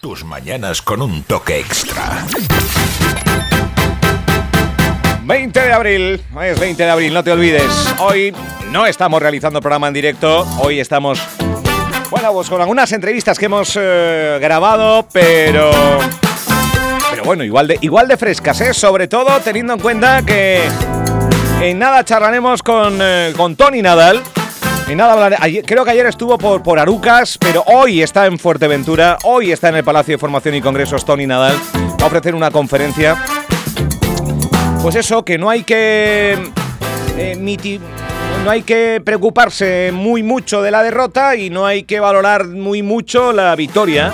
Tus mañanas con un toque extra. 20 de abril, hoy es 20 de abril, no te olvides. Hoy no estamos realizando programa en directo, hoy estamos, bueno, pues con algunas entrevistas que hemos eh, grabado, pero... Pero bueno, igual de, igual de frescas, ¿eh? Sobre todo teniendo en cuenta que en nada charlaremos con, eh, con Tony Nadal. En nada creo que ayer estuvo por, por Arucas, pero hoy está en Fuerteventura, hoy está en el Palacio de Formación y Congresos Tony Nadal. Va a ofrecer una conferencia pues eso, que no hay que eh, no hay que preocuparse muy mucho de la derrota y no hay que valorar muy mucho la victoria.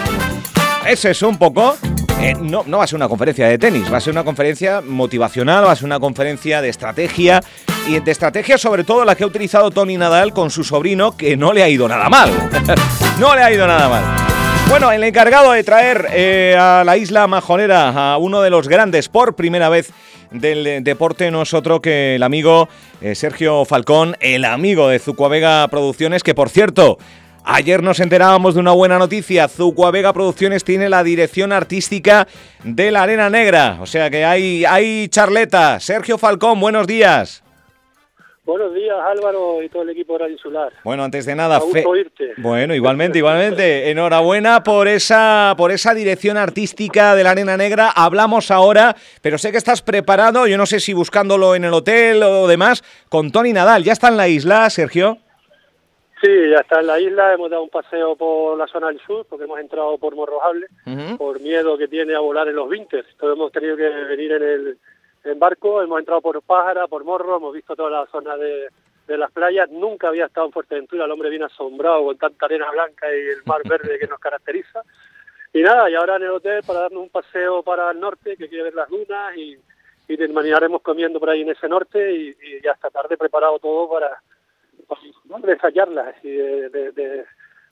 Es eso un poco. Eh, no, va a ser una conferencia de tenis, va a ser una conferencia motivacional, va a ser una conferencia de estrategia y de estrategia sobre todo la que ha utilizado Tony Nadal con su sobrino que no le ha ido nada mal. no le ha ido nada mal. Bueno, el encargado de traer eh, a la isla majonera a uno de los grandes por primera vez del eh, deporte no es otro que el amigo Sergio Falcón, el amigo de Zucuavega Producciones, que por cierto, ayer nos enterábamos de una buena noticia, Zucuavega Producciones tiene la dirección artística de la Arena Negra, o sea que hay, hay charleta. Sergio Falcón, buenos días. Buenos días, Álvaro y todo el equipo de Radio Insular. Bueno, antes de nada, fe-. Bueno, igualmente, igualmente. Enhorabuena por esa, por esa dirección artística de la Arena Negra. Hablamos ahora, pero sé que estás preparado, yo no sé si buscándolo en el hotel o demás, con Tony Nadal. ¿Ya está en la isla, Sergio? Sí, ya está en la isla, hemos dado un paseo por la zona del sur, porque hemos entrado por Morrojable, por miedo que tiene a volar en los Winters. Entonces hemos tenido que venir en el en barco, hemos entrado por Pájara, por Morro, hemos visto toda la zona de, de las playas. Nunca había estado en Fuerteventura, el hombre viene asombrado con tanta arena blanca y el mar verde que nos caracteriza. Y nada, y ahora en el hotel para darnos un paseo para el norte, que quiere ver las dunas, y, y terminaremos comiendo por ahí en ese norte, y, esta tarde preparado todo para, de esas charlas y de, de- de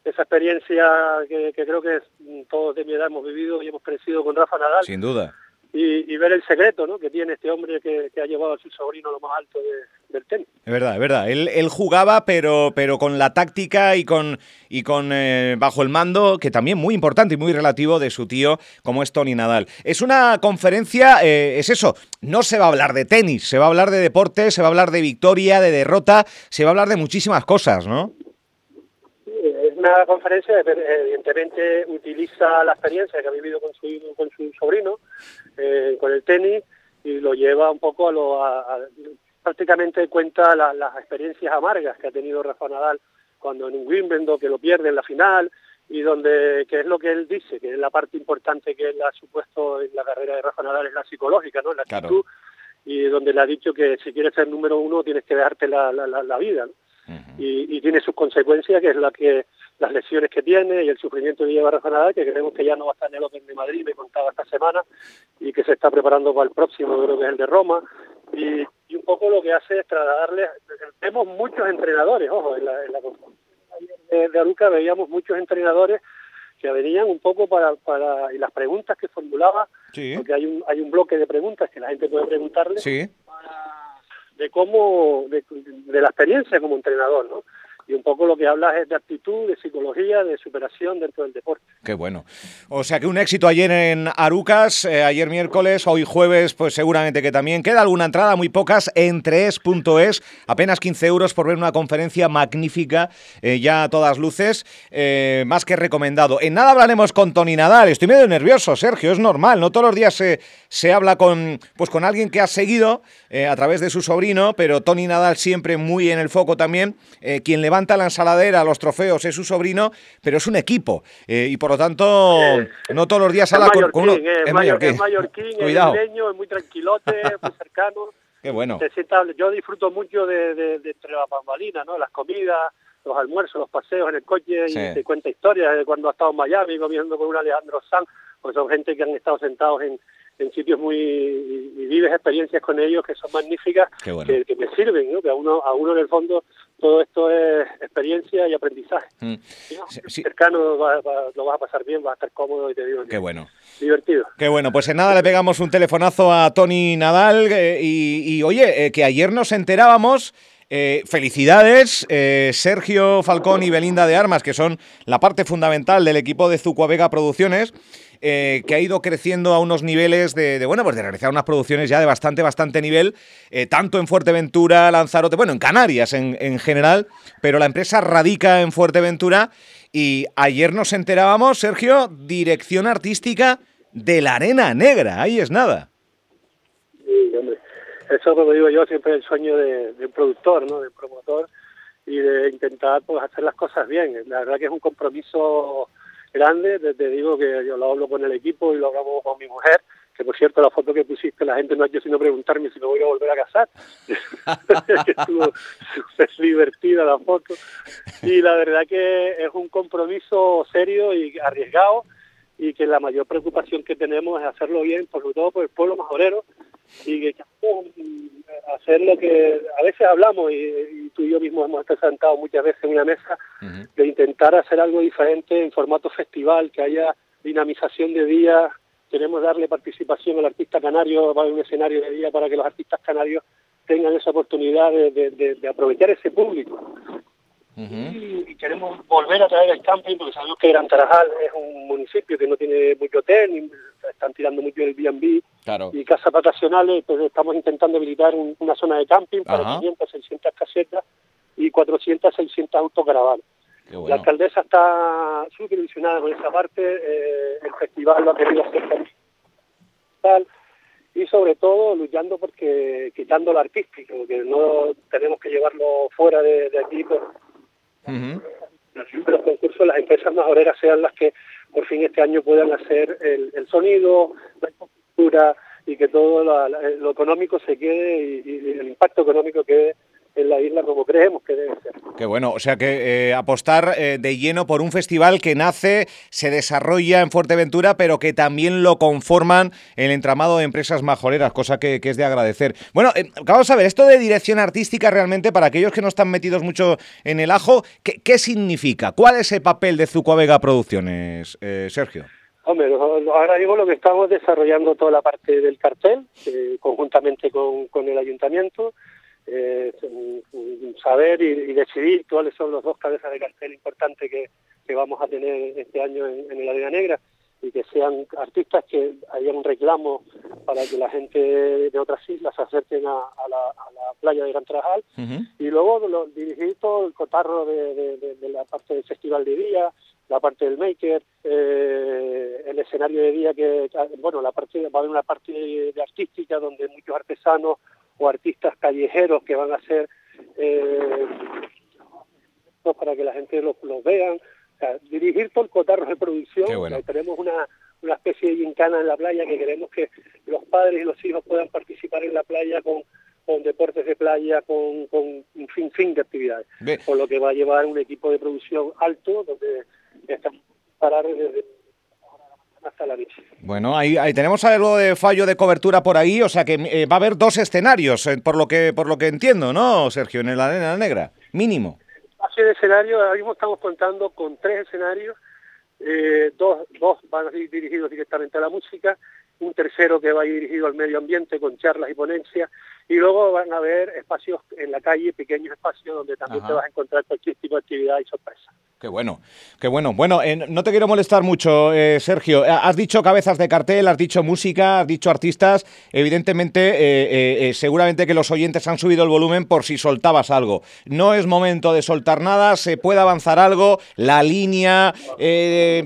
esa experiencia que, que creo que mm, todos de mi edad hemos vivido y hemos crecido con Rafa Nadal Sin duda. Y, y ver el secreto ¿no? que tiene este hombre que, que ha llevado a su sobrino a lo más alto de- del tenis. Es verdad, es verdad. Él, él jugaba, pero, pero con la táctica y con, y con eh, bajo el mando, que también muy importante y muy relativo de su tío, como es Tony Nadal. Es una conferencia, eh, es eso, no se va a hablar de tenis, se va a hablar de deporte, se va a hablar de victoria, de derrota, se va a hablar de muchísimas cosas, ¿no? Es una conferencia que evidentemente utiliza la experiencia que ha vivido con su, con su sobrino, eh, con el tenis, y lo lleva un poco a lo... a- a- prácticamente cuenta la- las experiencias amargas que ha tenido Rafa Nadal cuando en un Wimbledon, que lo pierde en la final, y donde, que es lo que él dice, que es la parte importante que él ha supuesto en la carrera de Rafa Nadal, es la psicológica, ¿no? La Claro. actitud, y donde le ha dicho que si quieres ser número uno tienes que dejarte la, la, la, la vida, ¿no? y, y tiene sus consecuencias, que es la que las lesiones que tiene y el sufrimiento que lleva Rafa Nadal, que creemos que ya no va a estar en el Open de Madrid, me contaba esta semana, y que se está preparando para el próximo, creo que es el de Roma, y, y un poco lo que hace es trasladarle, vemos muchos entrenadores, ojo, en la, en la de, de Aruca veíamos muchos entrenadores que venían un poco para, para y las preguntas que formulaba, Sí. porque hay un, hay un bloque de preguntas que la gente puede preguntarle, Sí. de cómo, de, de la experiencia como entrenador, ¿no? Y un poco lo que hablas es de actitud, de psicología, de superación dentro del deporte. Qué bueno. O sea que un éxito ayer en Arucas, eh, ayer miércoles, hoy jueves, pues seguramente que también. Queda alguna entrada, muy pocas, en 3.es, apenas 15 euros por ver una conferencia magnífica, eh, ya a todas luces, eh, más que recomendado. En nada hablaremos con Tony Nadal, estoy medio nervioso, Sergio, es normal, no todos los días se, se habla con, pues con alguien que ha seguido a través de su sobrino, pero Tony Nadal siempre muy en el foco también, quien levanta la ensaladera, los trofeos, es su sobrino, pero es un equipo, eh, y por lo tanto, no todos los días Es habla con, con uno. es es mallorquín. es mallorquín, es Cuidado. isleño, es muy tranquilote, muy cercano. Qué bueno. Yo disfruto mucho de, de, de entre la bambalinas, ¿no? Las comidas, los almuerzos, los paseos en el coche, Sí. y te cuenta historias de cuando ha estado en Miami comiendo con un Alejandro Sanz, pues son gente que han estado sentados en, en sitios muy y, y vives experiencias con ellos que son magníficas bueno. que, que me sirven ¿no? que a uno a uno en el fondo todo esto es experiencia y aprendizaje Mm. Sí. cercano va- va- lo vas a pasar bien vas a estar cómodo y te digo Qué bueno. divertido Qué bueno, pues en nada le pegamos un telefonazo a Tony Nadal eh, y, y, oye, eh, que ayer nos enterábamos Eh, felicidades, eh, Sergio Falcón y Belinda de Armas, que son la parte fundamental del equipo de Zucuavega Producciones. Eh, que ha ido creciendo a unos niveles de, bueno, pues de realizar unas producciones ya de bastante, bastante nivel, tanto en Fuerteventura, Lanzarote, bueno, en Canarias en, en, general, pero la empresa radica en Fuerteventura y ayer nos enterábamos, Sergio, dirección artística de la Arena Negra, ahí es nada. Eso, como digo yo, siempre es el sueño de, un productor, ¿no? de un promotor, y de intentar pues hacer las cosas bien. La verdad que es un compromiso grande, te, digo que yo lo hablo con el equipo y lo hablamos con mi mujer, que por cierto la foto que pusiste la gente no ha hecho sino preguntarme si me voy a volver a casar, que divertida la foto, y la verdad que es un compromiso serio y arriesgado, y que la mayor preocupación que tenemos es hacerlo bien, por todo por el pueblo majorero, y que hacer lo que a veces hablamos y, tú y yo mismo hemos presentado muchas veces en una mesa de intentar hacer algo diferente en formato festival, que haya dinamización de día, queremos darle participación al artista canario, va a haber un escenario de día para que los artistas canarios tengan esa oportunidad de aprovechar ese público. Y, queremos volver a traer el camping porque sabemos que Gran Tarajal es un municipio que no tiene mucho hotel, ni están tirando mucho el B&B y casas vacacionales, entonces estamos intentando habilitar una zona de camping para 500, 600 casetas y 400, 600 autocaravanas. La alcaldesa está súper ilusionada con esa parte, eh, el festival lo ha querido hacer tal y sobre todo luchando porque quitando lo artístico, que no tenemos que llevarlo fuera de, aquí pues, los concursos, las empresas majoreras sean las que por fin este año puedan hacer el, sonido, la infraestructura y que todo lo, económico se quede y, el impacto económico quede en la isla como creemos que debe ser. Qué bueno, o sea que eh, apostar eh, de lleno por un festival que nace, se desarrolla en Fuerteventura, pero que también lo conforman el entramado de empresas majoreras, cosa que, es de agradecer. Bueno, eh, vamos a ver, esto de dirección artística realmente, para aquellos que no están metidos mucho en el ajo, ¿qué, significa? ¿Cuál es el papel de Zucuavega Producciones, Sergio? Hombre, ahora digo lo que estamos desarrollando toda la parte del cartel, conjuntamente con, con el ayuntamiento, eh, saber y, decidir cuáles son los dos cabezas de cartel importantes que, vamos a tener este año en, en el Arena Negra y que sean artistas que haya un reclamo para que la gente de otras islas se acerquen a, la, playa de Gran Trajal. Y luego lo, dirigir todo el cotarro de, la parte del festival de día, la parte del maker, eh, el escenario de día que, bueno, la parte va a haber una parte de artística donde muchos artesanos o artistas callejeros que van a hacer eh, para que la gente los, vean. dirigir todo el cotarro de producción. tenemos una, una especie de gincana en la playa que queremos que los padres y los hijos puedan participar en la playa con, con deportes de playa, con, con un fin, fin de actividades. Por lo que va a llevar un equipo de producción alto, donde estamos parar desde hasta la Bueno, ahí, ahí, tenemos algo de fallo de cobertura por ahí, o sea que eh, va a haber dos escenarios, eh, por lo que por lo que entiendo, ¿no, Sergio? En la Arena Negra, mínimo. Así de escenario, ahora mismo estamos contando con tres escenarios, eh, dos, dos van a ir dirigidos directamente a la música, un tercero que va a ir dirigido al medio ambiente con charlas y ponencias, y luego van a haber espacios en la calle, pequeños espacios donde también te vas a encontrar cualquier tipo de actividad y sorpresa. Qué bueno, qué bueno. Bueno, eh, no te quiero molestar mucho, eh, Sergio. Eh, has dicho cabezas de cartel, has dicho música, has dicho artistas. Evidentemente, seguramente que los oyentes han subido el volumen por si soltabas algo. No es momento de soltar nada, se puede avanzar algo, la línea,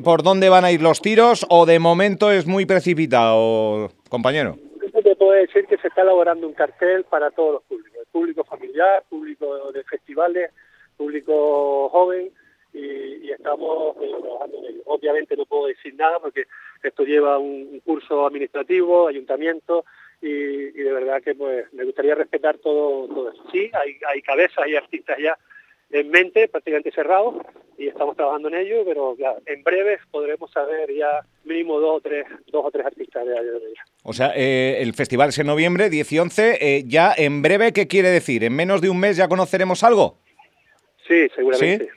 por dónde van a ir los tiros, o de momento es muy precipitado, compañero. Te puedo decir que se está elaborando un cartel para todos los públicos, el público familiar, público de festivales, público joven y, estamos eh, trabajando en ello. Obviamente no puedo decir nada porque esto lleva un, curso administrativo, ayuntamiento, y, de verdad que pues me gustaría respetar todo, todo eso. Sí, hay, hay cabezas y artistas ya en mente, prácticamente cerrados, y estamos trabajando en ello, pero ya, en breve podremos saber ya mínimo dos o tres, dos o tres artistas de, de, O sea, eh, el festival es en noviembre, 10 y 11, eh, ya en breve, ¿qué quiere decir? ¿En menos de un mes ya conoceremos algo? Sí, seguramente.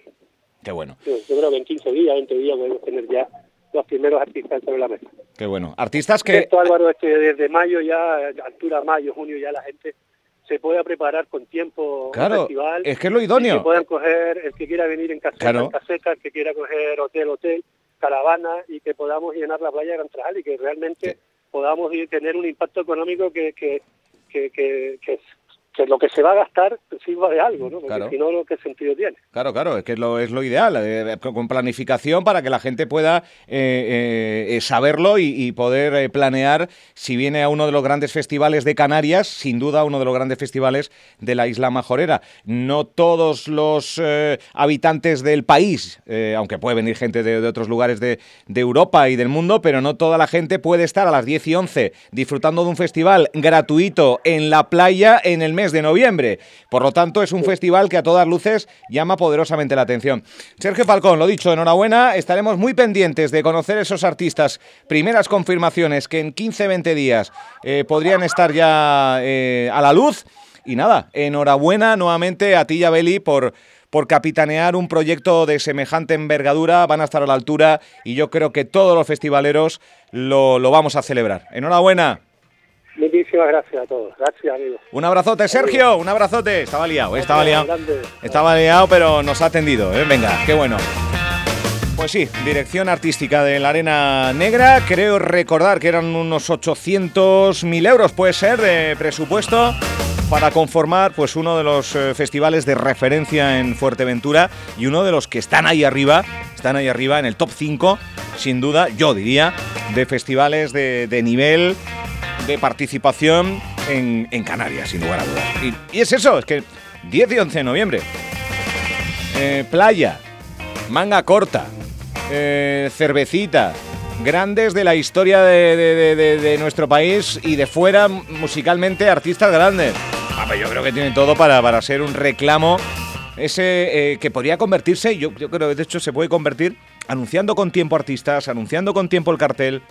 Qué bueno. Yo, creo que en 15 días, 20 días podemos tener ya los primeros artistas sobre la mesa. Qué bueno. Artistas que... Esto, Álvaro, es que desde mayo ya, altura mayo, junio, ya la gente se pueda preparar con tiempo claro, un festival. Es que es lo idóneo. Que puedan coger, el que quiera venir en caseta, en caseta, el que quiera coger hotel, hotel, caravana y que podamos llenar la playa de Cantral y que realmente podamos tener un impacto económico que, que, que, que, que lo que se va a gastar sirva de algo, ¿no? Porque si no, ¿qué sentido tiene? Claro, claro, es que es lo, es lo ideal, eh, con planificación para que la gente pueda eh, eh, saberlo y, poder planear si viene a uno de los grandes festivales de Canarias, sin duda uno de los grandes festivales de la isla majorera. No todos los habitantes del país, aunque puede venir gente de, otros lugares de, de, Europa y del mundo, pero no toda la gente puede estar a las 10 y 11 disfrutando de un festival gratuito en la playa en el mes de noviembre. Por lo tanto, es un festival que a todas luces llama poderosamente la atención. Sergio Falcón, lo dicho, enhorabuena. Estaremos muy pendientes de conocer esos artistas. Primeras confirmaciones que en 15-20 días eh, podrían estar ya eh, a la luz. Y nada, enhorabuena nuevamente a ti y a Beli por, por capitanear un proyecto de semejante envergadura, van a estar a la altura y yo creo que todos los festivaleros lo, lo vamos a celebrar. Enhorabuena. Muchísimas gracias a todos. Gracias, amigo. Un abrazote, Sergio. Un abrazote. Estaba liado, ¿eh? estaba liado. Estaba liado, pero nos ha atendido. ¿eh? Venga, qué bueno. Pues sí, dirección artística de la Arena Negra. Creo recordar que eran unos 800.000 euros, puede ser, de presupuesto para conformar pues uno de los eh, festivales de referencia en Fuerteventura y uno de los que están ahí arriba, están ahí arriba en el top 5, sin duda, yo diría, de festivales de, de nivel de participación en, Canarias, sin lugar a dudas. Y, es eso, es que 10 y 11 de noviembre, eh, playa, manga corta, eh, cervecita, grandes de la historia de, nuestro país y de fuera musicalmente artistas grandes. yo creo que tienen todo para, para ser un reclamo ese eh, que podría convertirse, yo, yo creo que de hecho se puede convertir, anunciando con tiempo artistas, anunciando con tiempo el cartel,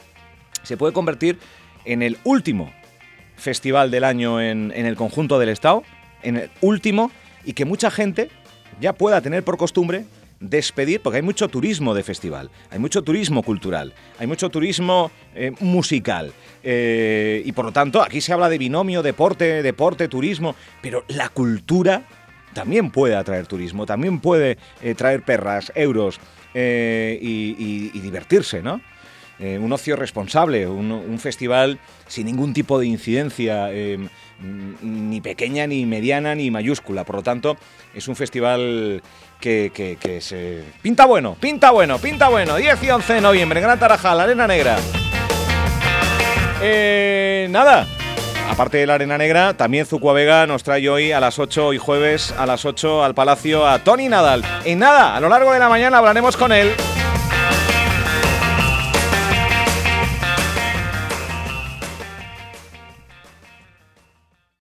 se puede convertir en el último festival del año en, el conjunto del Estado, en el último, y que mucha gente ya pueda tener por costumbre despedir, porque hay mucho turismo de festival, hay mucho turismo cultural, hay mucho turismo eh, musical, eh, y por lo tanto aquí se habla de binomio, deporte, deporte, turismo, pero la cultura también puede atraer turismo, también puede eh, traer perras, euros y divertirse, ¿no? Eh, un ocio responsable, un, festival sin ningún tipo de incidencia, eh, ni pequeña, ni mediana, ni mayúscula. Por lo tanto, es un festival que, se... Pinta bueno, pinta bueno, pinta bueno. 10 y 11 de noviembre Gran Tarajal, Arena Negra. Eh, nada, aparte de la Arena Negra, también Zucuavega nos trae hoy a las 8, hoy jueves, a las 8 al Palacio a Tony Nadal. En nada, a lo largo de la mañana hablaremos con él.